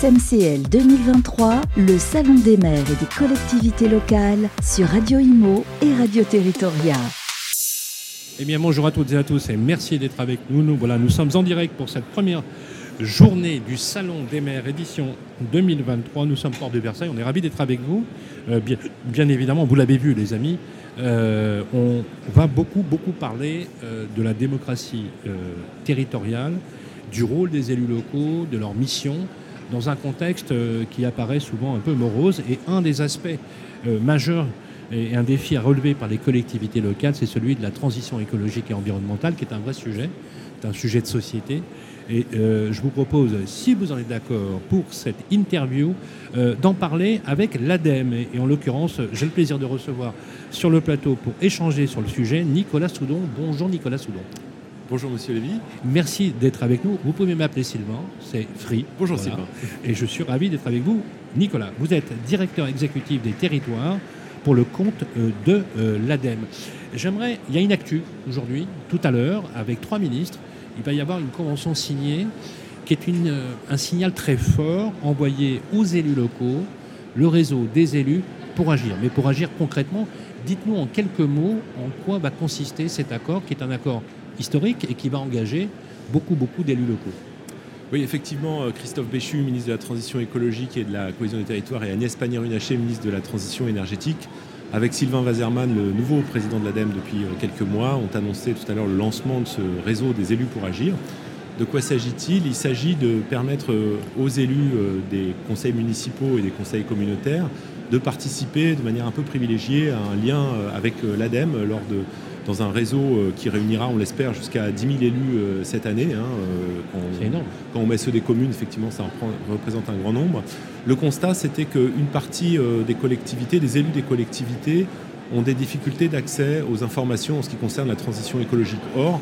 SMCL 2023, le Salon des maires et des collectivités locales sur Radio Imo et Radio Territoria. Eh bien, bonjour à toutes et à tous et merci d'être avec nous. Nous, voilà, nous sommes en direct pour cette première journée du Salon des maires édition 2023. Nous sommes port de Versailles. On est ravis d'être avec vous. Euh, bien, évidemment, vous l'avez vu, les amis, euh, on va beaucoup, beaucoup parler euh, de la démocratie territoriale, du rôle des élus locaux, de leur mission, dans un contexte euh, qui apparaît souvent un peu morose. Et un des aspects euh, majeurs et un défi à relever par les collectivités locales, c'est celui de la transition écologique et environnementale, qui est un vrai sujet, un sujet de société. Et euh, je vous propose, si vous en êtes d'accord, pour cette interview, d'en parler avec l'ADEME. Et en l'occurrence, j'ai le plaisir de recevoir sur le plateau pour échanger sur le sujet Nicolas Soudon. Bonjour Nicolas Soudon. Bonjour Monsieur Lévy. Merci d'être avec nous. Vous pouvez m'appeler Sylvain, c'est Free. Bonjour Voilà. Sylvain. Et je suis ravi d'être avec vous. Nicolas, vous êtes directeur exécutif des territoires pour le compte euh, de euh, l'ADEME. J'aimerais, il y a une actu aujourd'hui, tout à l'heure, avec trois ministres. Il va y avoir une convention signée qui est une, euh, un signal très fort envoyé aux élus locaux, le réseau des élus, pour agir. Mais pour agir concrètement, dites-nous en quelques mots en quoi va consister cet accord, qui est un accord historique et qui va engager beaucoup, beaucoup d'élus locaux. Oui, effectivement, euh, Christophe Béchu, ministre de la Transition écologique et de la cohésion des territoires, et Agnès Pannier-Runacher, ministre de la Transition énergétique, avec Sylvain Wazerman, le nouveau président de l'ADEME depuis euh, quelques mois, ont annoncé tout à l'heure le lancement de ce réseau des élus pour agir. De quoi s'agit-il? Il s'agit de permettre euh, aux élus des conseils municipaux et des conseils communautaires de participer de manière un peu privilégiée à un lien avec l'ADEME lors de, dans un réseau euh, qui réunira, on l'espère, jusqu'à 10 000 élus euh, cette année. hein, euh, quand on- C'est énorme. quand on met ceux des communes, effectivement, ça représente un grand nombre. Le constat, c'était qu'une partie des collectivités, des élus des collectivités, ont des difficultés d'accès aux informations en ce qui concerne la transition écologique. Or,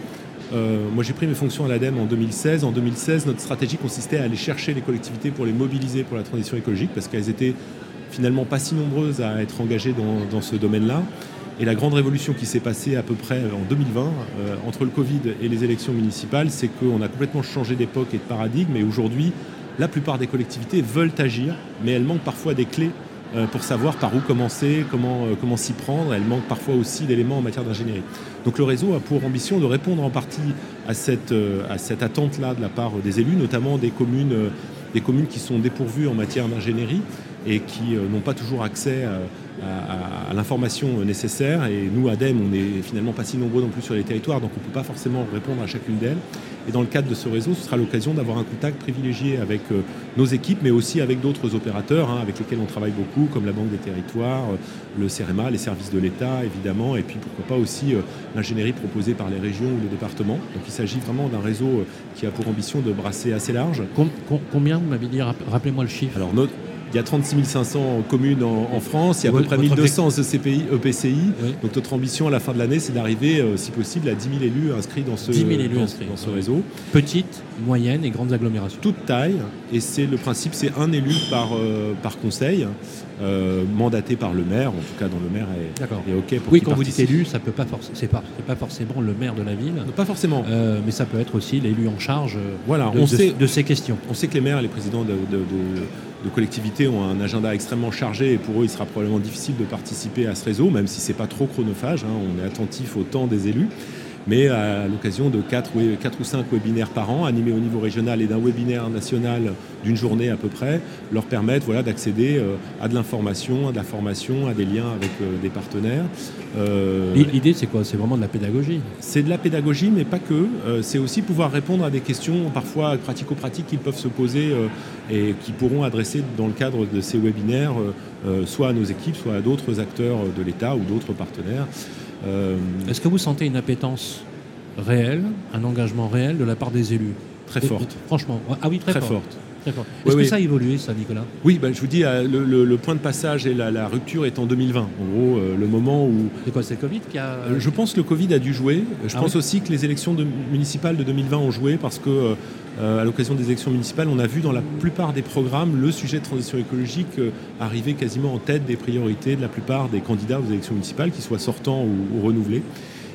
euh, moi j'ai pris mes fonctions à l'ADEME en 2016. En 2016, notre stratégie consistait à aller chercher les collectivités pour les mobiliser pour la transition écologique parce qu'elles étaient finalement pas si nombreuses à être engagées dans, dans ce domaine-là. Et la grande révolution qui s'est passée à peu près en 2020, euh, entre le Covid et les élections municipales, c'est qu'on a complètement changé d'époque et de paradigme. Et aujourd'hui, la plupart des collectivités veulent agir, mais elles manquent parfois des clés euh, pour savoir par où commencer, comment, euh, s'y prendre. Elles manquent parfois aussi d'éléments en matière d'ingénierie. Donc le réseau a pour ambition de répondre en partie à cette, euh, attente-là de la part des élus, notamment des communes, euh, des communes qui sont dépourvues en matière d'ingénierie et qui euh, n'ont pas toujours accès euh, à, à- à l'information nécessaire. Et nous, ADEME, on n'est finalement pas si nombreux non plus sur les territoires, donc on ne peut pas forcément répondre à chacune d'elles. Et dans le cadre de ce réseau, ce sera l'occasion d'avoir un contact privilégié avec euh, nos équipes, mais aussi avec d'autres opérateurs hein, avec lesquels on travaille beaucoup, comme la Banque des Territoires, euh, le CEREMA, les services de l'État, évidemment, et puis pourquoi pas aussi euh, l'ingénierie proposée par les régions ou les départements. Donc il s'agit vraiment d'un réseau qui a pour ambition de brasser assez large. Com- com- combien, vous m'avez dit, rapp- rappelez-moi le chiffre. Alors, notre- il y a 36 500 communes en, en France, il y a à peu près votre 1200 ECPI, EPCI. Oui. Donc notre ambition à la fin de l'année, c'est d'arriver, euh, si possible, à 10 000 élus inscrits dans ce, 10 000 élus dans- inscrits. dans ce Oui. réseau. Petite, moyenne et grandes agglomérations. Toute taille, et c'est le principe, c'est un élu par, euh, par conseil, euh, mandaté par le maire, en tout cas dont le maire est, OK pour Oui, quand vous dites élu, ça peut pas c'est pas, pas forcément le maire de la ville, Non, Pas forcément. mais ça peut être aussi l'élu en charge Voilà, de, on de- sait- de ces questions. On sait que les maires et les présidents de, de- de- collectivités ont un agenda extrêmement chargé et pour eux, il sera probablement difficile de participer à ce réseau, même si c'est pas trop chronophage. hein. on est attentif au temps des élus. Mais à l'occasion de 4, ou 5 webinaires par an, animés au niveau régional et d'un webinaire national d'une journée à peu près, leur permettent voilà, d'accéder euh, à de l'information, à de la formation, à des liens avec euh, des partenaires. Euh, L'i- L'idée, c'est quoi? C'est vraiment de la pédagogie? c'est de la pédagogie, mais pas que. C'est aussi pouvoir répondre à des questions parfois pratico-pratiques qu'ils peuvent se poser et qui pourront adresser dans le cadre de ces webinaires, soit à nos équipes, soit à d'autres acteurs de l'État ou d'autres partenaires. Euh, Est-ce que vous sentez une appétence réelle, un engagement réel de la part des élus? Très forte. Franchement. Ah oui, très, Très fort. forte. Oui, Est-ce que oui. ça a évolué, ça, Nicolas? Oui, bah, je vous dis, euh, le, le- le point de passage et la, la rupture est en 2020. En gros, euh, le moment où C'est quoi C'est le Covid qui a. Euh, Je pense que le Covid a dû jouer. Je Ah pense oui aussi que les élections de- municipales de 2020 ont joué parce que, euh, à l'occasion des élections municipales, on a vu dans la plupart des programmes le sujet de transition écologique euh, arriver quasiment en tête des priorités de la plupart des candidats aux élections municipales, qu'ils soient sortants ou, ou renouvelés.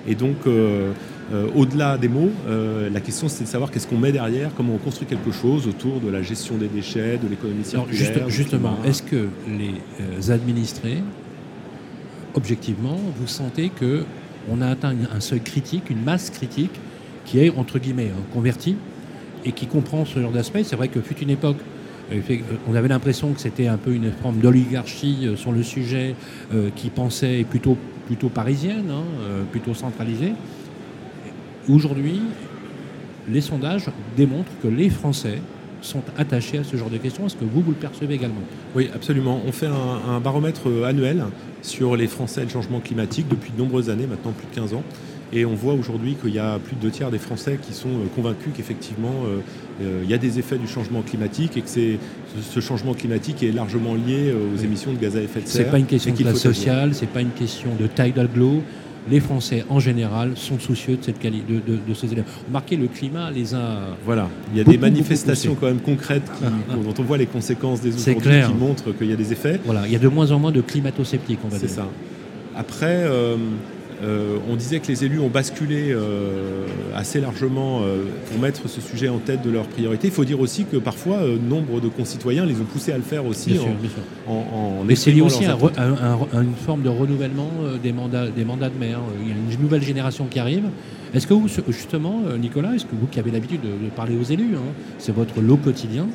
Et donc, euh, euh, au-delà des mots, euh, la question c'est de savoir qu'est-ce qu'on met derrière, comment on construit quelque chose autour de la gestion des déchets, de l'économie circulaire. justement, est-ce que les administrés, objectivement, vous sentez que on a atteint un seuil critique, une masse critique qui est entre guillemets convertie et qui comprend ce genre d'aspect? C'est vrai que fut une époque on avait l'impression que c'était un peu une forme d'oligarchie sur le sujet qui pensait plutôt, plutôt parisienne, hein, plutôt centralisée. Aujourd'hui, les sondages démontrent que les Français sont attachés à ce genre de questions. Est-ce que vous, vous le percevez également? Oui, absolument. On fait un, baromètre euh, annuel sur les Français et le changement climatique depuis de nombreuses années, maintenant plus de 15 ans. Et on voit aujourd'hui qu'il y a plus de deux tiers des Français qui sont euh, convaincus qu'effectivement, euh, il y a des effets du changement climatique et que ce changement climatique est largement lié aux émissions de gaz à effet de serre. Ce n'est pas une question de classe sociale, ce n'est pas une question de taille d'aglo, les Français en général sont soucieux de, cette de, de, ces éléments. Remarquez, le climat les a. Voilà, il y a des manifestations quand même concrètes dont on voit les conséquences des aujourd'hui qui montrent qu'il y a des effets. Voilà, il y a de moins en moins de climato-sceptiques, on va dire. C'est ça. Après, euh, euh, on disait que les élus ont basculé euh, assez largement euh, pour mettre ce sujet en tête de leurs priorités. Il faut dire aussi que parfois, nombre de concitoyens les ont poussés à le faire aussi en, Mais c'est lié aussi à, une forme de renouvellement des mandats, des mandats de maire. Il y a une nouvelle génération qui arrive. Est-ce que vous, justement, Nicolas, est-ce que vous qui avez l'habitude de, parler aux élus, hein, c'est votre lot quotidien,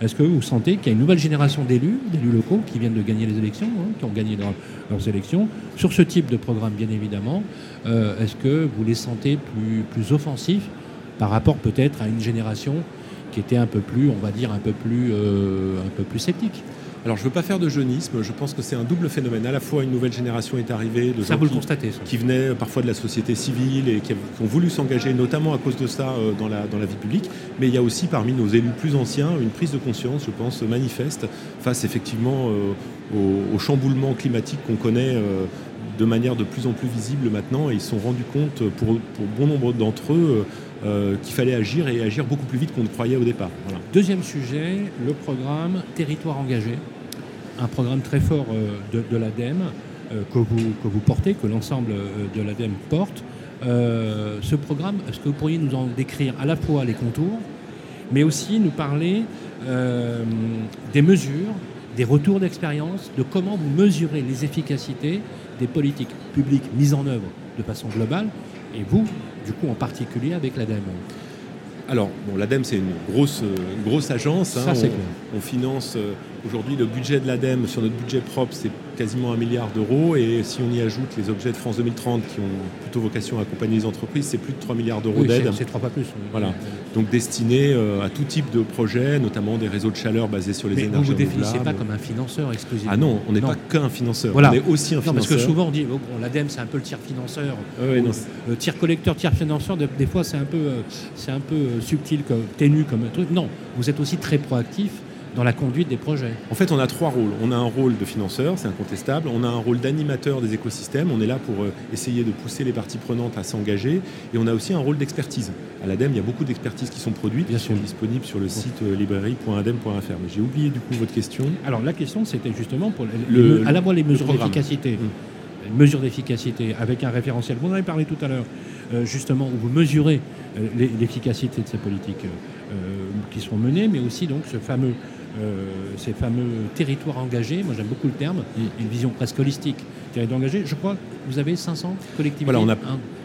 est-ce que vous sentez qu'il y a une nouvelle génération d'élus, d'élus locaux qui viennent de gagner les élections, hein, qui ont gagné leurs élections, sur ce type de programme bien évidemment euh, Est-ce que vous les sentez plus, plus offensifs par rapport peut-être à une génération qui était un peu plus, on va dire, un peu plus, euh, un peu plus sceptique alors je ne veux pas faire de jeunisme, je pense que c'est un double phénomène. À la fois une nouvelle génération est arrivée de gens qui, qui, venaient parfois de la société civile et qui, ont voulu s'engager notamment à cause de ça euh, dans la, dans la vie publique. Mais il y a aussi parmi nos élus plus anciens une prise de conscience, je pense, manifeste face effectivement euh, au, chamboulement climatique qu'on connaît euh, de manière de plus en plus visible maintenant et ils se sont rendus compte pour, pour bon nombre d'entre eux qu'il fallait agir et agir beaucoup plus vite qu'on ne croyait au départ. Deuxième sujet, le programme Territoire engagé un programme très fort euh, de, l'ADEME euh, que, vous, que vous portez, que l'ensemble euh, de l'ADEME porte. ce programme, est-ce que vous pourriez nous en décrire à la fois les contours, mais aussi nous parler des mesures, des retours d'expérience, de comment vous mesurez les efficacités des politiques publiques mises en œuvre de façon globale, et vous, du coup, en particulier avec l'ADEME alors, bon, l'ADEME, c'est une grosse, grosse agence. Hein. on, finance Aujourd'hui, le budget de l'ADEME sur notre budget propre, c'est quasiment un milliard d'euros. Et si on y ajoute les objets de France 2030 qui ont plutôt vocation à accompagner les entreprises, c'est plus de 3 milliards d'euros d'aide. C'est trois fois plus. Voilà. Donc destinés euh, à tout type de projets, notamment des réseaux de chaleur basés sur les Mais énergies vous ne vous définissez pas comme un financeur exclusivement. Ah non, on n'est pas qu'un financeur. On est aussi un financeur. Parce que souvent on dit, oh, l'ADEME c'est un peu le tiers financeur. le tiers collecteur, tiers financeur, des fois c'est un peu, euh, c'est un peu euh, subtil, comme, ténu comme un truc. Non, vous êtes aussi très proactif dans la conduite des projets En fait, on a trois rôles. On a un rôle de financeur, c'est incontestable. On a un rôle d'animateur des écosystèmes. On est là pour euh, essayer de pousser les parties prenantes à s'engager. Et on a aussi un rôle d'expertise. À l'ADEME, il y a beaucoup d'expertises qui sont produites, qui sont disponibles sur le site euh, librairie.adem.fr. Mais j'ai oublié du coup votre question. Alors la question, c'était justement pour le, à la fois les mesures d'efficacité. Mmh. Mesures d'efficacité avec un référentiel. Vous en avez parlé tout à l'heure, euh, justement, où vous mesurez l'efficacité de ces politiques qui sont menées, mais aussi donc ce fameux euh, ces fameux territoires engagés. Moi, j'aime beaucoup le terme. Mm. Une vision presque holistique. Engagé. Je crois que vous avez 500 collectivités. Voilà, on, a,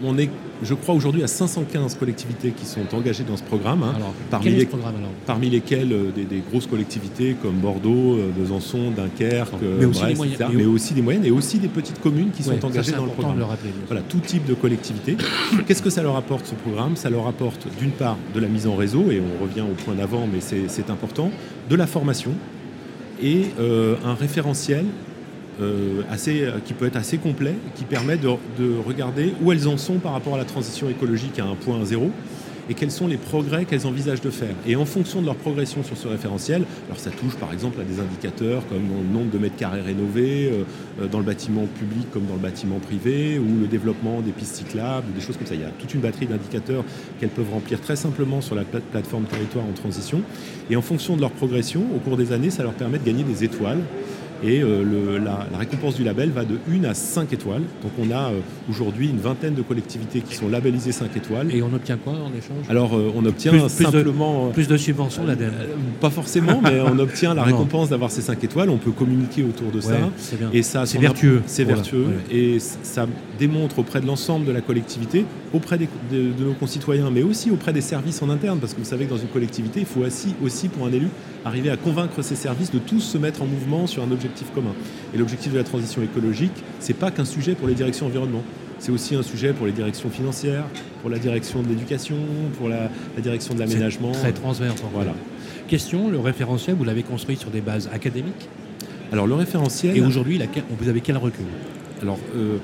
on est, je crois, aujourd'hui à 515 collectivités qui sont engagées dans ce programme. Hein. alors, parmi, les, programme, alors? parmi lesquelles euh, des, grosses collectivités comme Bordeaux, euh, Besançon, Dunkerque, mais, aussi des moyennes, mais aussi des moyennes et aussi des petites communes qui sont engagées dans le programme. Le rappeler, voilà, tout type de collectivités. Qu'est-ce que ça leur apporte ce programme? Ça leur apporte d'une part de la mise en réseau, et on revient au point d'avant, mais c'est important, de la formation et euh, un référentiel euh, assez, qui peut être assez complet, qui permet de, regarder où elles en sont par rapport à la transition écologique à un point zéro et quels sont les progrès qu'elles envisagent de faire. Et en fonction de leur progression sur ce référentiel, alors ça touche par exemple à des indicateurs comme le nombre de mètres carrés rénovés euh, dans le bâtiment public comme dans le bâtiment privé, ou le développement des pistes cyclables, des choses comme ça. Il y a toute une batterie d'indicateurs qu'elles peuvent remplir très simplement sur la plateforme territoire en transition. Et en fonction de leur progression, au cours des années, ça leur permet de gagner des étoiles Et euh, la, récompense du label va de 1 à 5 étoiles. Donc on a euh, aujourd'hui une vingtaine de collectivités qui sont labellisées 5 étoiles. Et on obtient quoi en échange? Alors on obtient simplement... Plus de, subventions l'ADEME Pas forcément, mais on obtient la récompense d'avoir ces 5 étoiles. On peut communiquer autour de ça. Et ça c'est vertueux. C'est vertueux. Et ça démontre auprès de l'ensemble de la collectivité, auprès de, nos concitoyens, mais aussi auprès des services en interne. Parce que vous savez que dans une collectivité, il faut aussi, aussi pour un élu arriver à convaincre ces services de tous se mettre en mouvement sur un objectif commun. Et l'objectif de la transition écologique, c'est pas qu'un sujet pour les directions environnement. C'est aussi un sujet pour les directions financières, pour la direction de l'éducation, pour la, direction de l'aménagement. Très transverse. Voilà. Question le référentiel, vous l'avez construit sur des bases académiques Alors le référentiel. Et aujourd'hui, vous avez quel recul Alors. Euh,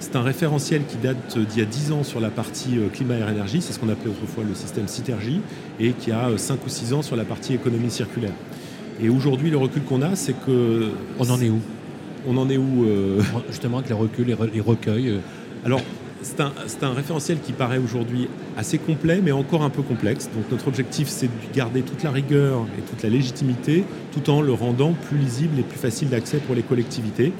c'est un référentiel qui date d'il y a 10 ans sur la partie euh, climat et énergie, c'est ce qu'on appelait autrefois le système Citergie, et qui a 5 euh, ou 6 ans sur la partie économie circulaire. Et aujourd'hui, le recul qu'on a, c'est que... On en est où? On en est où euh, Justement, avec les reculs, les, recueils Alors, c'est un, un, référentiel qui paraît aujourd'hui assez complet, mais encore un peu complexe. Donc notre objectif, c'est de garder toute la rigueur et toute la légitimité, tout en le rendant plus lisible et plus facile d'accès pour les collectivités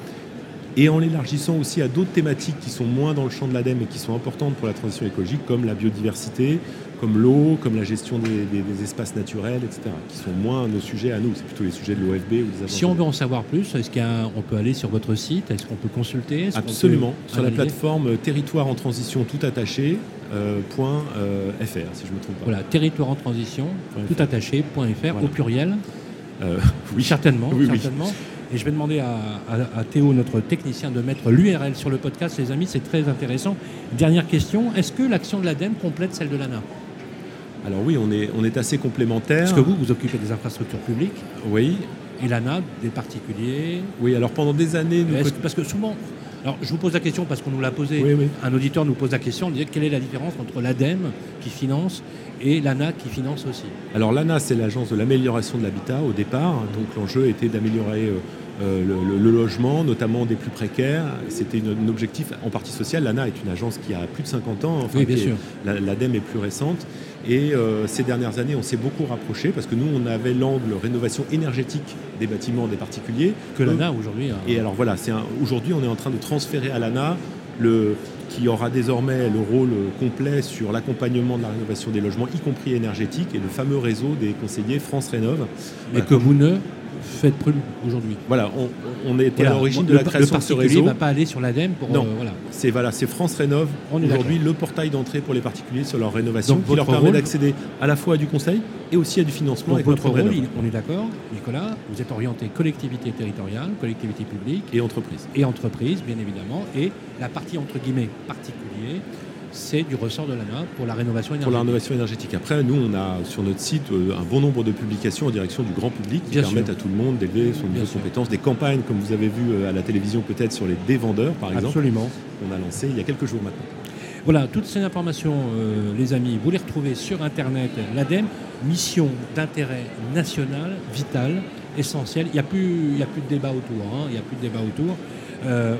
et en l'élargissant aussi à d'autres thématiques qui sont moins dans le champ de l'ADEME et qui sont importantes pour la transition écologique, comme la biodiversité, comme l'eau, comme la gestion des, espaces naturels, etc., qui sont moins nos sujets à nous, c'est plutôt les sujets de l'OFB ou des Si on veut en savoir plus, est-ce qu'on peut aller sur votre site Est-ce qu'on peut consulter Absolument, sur la plateforme Territoire en transition tout attaché, euh, euh, .fr, si je ne me trompe pas. Voilà, territoire en transition, tout attaché, .fr, au pluriel euh, Oui, certainement. Oui, certainement. Et je vais demander à, Théo, notre technicien, de mettre l'URL sur le podcast, les amis, c'est très intéressant. Dernière question, est-ce que l'action de l'ADEME complète celle de l'ANA Alors oui, on est, on est assez complémentaires. Est-ce que vous, vous occupez des infrastructures publiques Oui. Et l'ANA, des particuliers Oui, alors pendant des années... Parce que souvent, alors, je vous pose la question parce qu'on nous l'a posé. Un auditeur nous pose la question, on disait quelle est la différence entre l'ADEME qui finance et l'ANA qui finance aussi Alors l'ANA, c'est l'agence de l'amélioration de l'habitat au départ. Donc l'enjeu était d'améliorer euh, euh, le, logement, notamment des plus précaires. C'était un objectif en partie social. L'ANA est une agence qui a plus de 50 ans. Enfin, oui, bien sûr. L'ADEME est plus récente. Et euh, ces dernières années, on s'est beaucoup rapproché parce que nous, on avait l'angle rénovation énergétique des bâtiments des particuliers. Que l'ANA aujourd'hui. Hein. Et alors voilà, aujourd'hui, on est en train de transférer à l'ANA le, qui aura désormais le rôle complet sur l'accompagnement de la rénovation des logements, y compris énergétiques, et le fameux réseau des conseillers France Rénove. Mais que vous ne faites plus aujourd'hui. Voilà, on, on était à l'origine de la création de ce réseau. ne va pas aller sur l'ADEME pour. Non, euh, voilà. c'est voilà, France Rénove. Aujourd'hui, le portail d'entrée pour les particuliers sur leur rénovation, qui leur permet d'accéder à la fois à du conseil et aussi à du financement. Donc votre rôle, on est d'accord, Nicolas, vous êtes orienté collectivité territoriale, collectivité publique et entreprise. Et entreprise, bien évidemment, et la partie entre guillemets particulier c'est du ressort de l'ANA pour la rénovation énergétique. Pour la rénovation énergétique. Après, nous, on a sur notre site euh, un bon nombre de publications en direction du grand public qui permettent à tout le monde d'élever son niveau de compétence. Des campagnes, comme vous avez vu euh, à la télévision peut-être sur les dévendeurs, par exemple. Absolument. On a lancé il y a quelques jours maintenant. Voilà, toutes ces informations, euh, les amis, vous les retrouvez sur Internet. L'ADEME, mission d'intérêt national, vital, essentiel. Il n'y a, plus, a plus de débat autour. Hein. il n'y a plus de débat autour.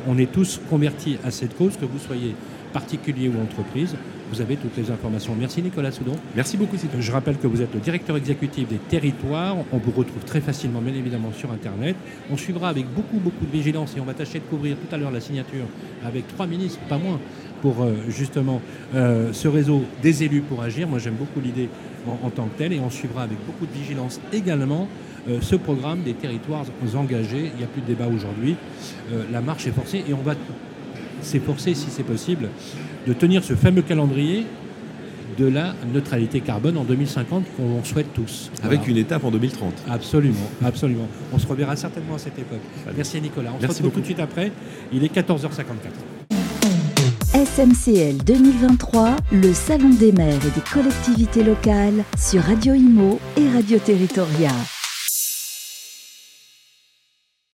on est tous convertis à cette cause, que vous soyez particulier ou entreprise. Vous avez toutes les informations. Merci Nicolas Soudon. Merci beaucoup. Je rappelle que vous êtes le directeur exécutif des territoires. On vous retrouve très facilement, bien évidemment, sur Internet. On suivra avec beaucoup, beaucoup de vigilance et on va tâcher de couvrir tout à l'heure la signature avec trois ministres, pas moins, pour euh, justement euh, ce réseau des élus pour agir. Moi, j'aime beaucoup l'idée en, tant que telle et on suivra avec beaucoup de vigilance également euh, ce programme des territoires engagés. Il n'y a plus de débat aujourd'hui. la marche est forcée et on va s'efforcer, si c'est possible, de tenir ce fameux calendrier de la neutralité carbone en 2050 qu'on souhaite tous. Avec une étape en 2030. Absolument, absolument. On se reverra certainement à cette époque. Merci Nicolas. On se retrouve tout de suite après. Il est 14h54. SMCL 2023, le Salon des maires et des collectivités locales sur Radio Imo et Radio Territoria.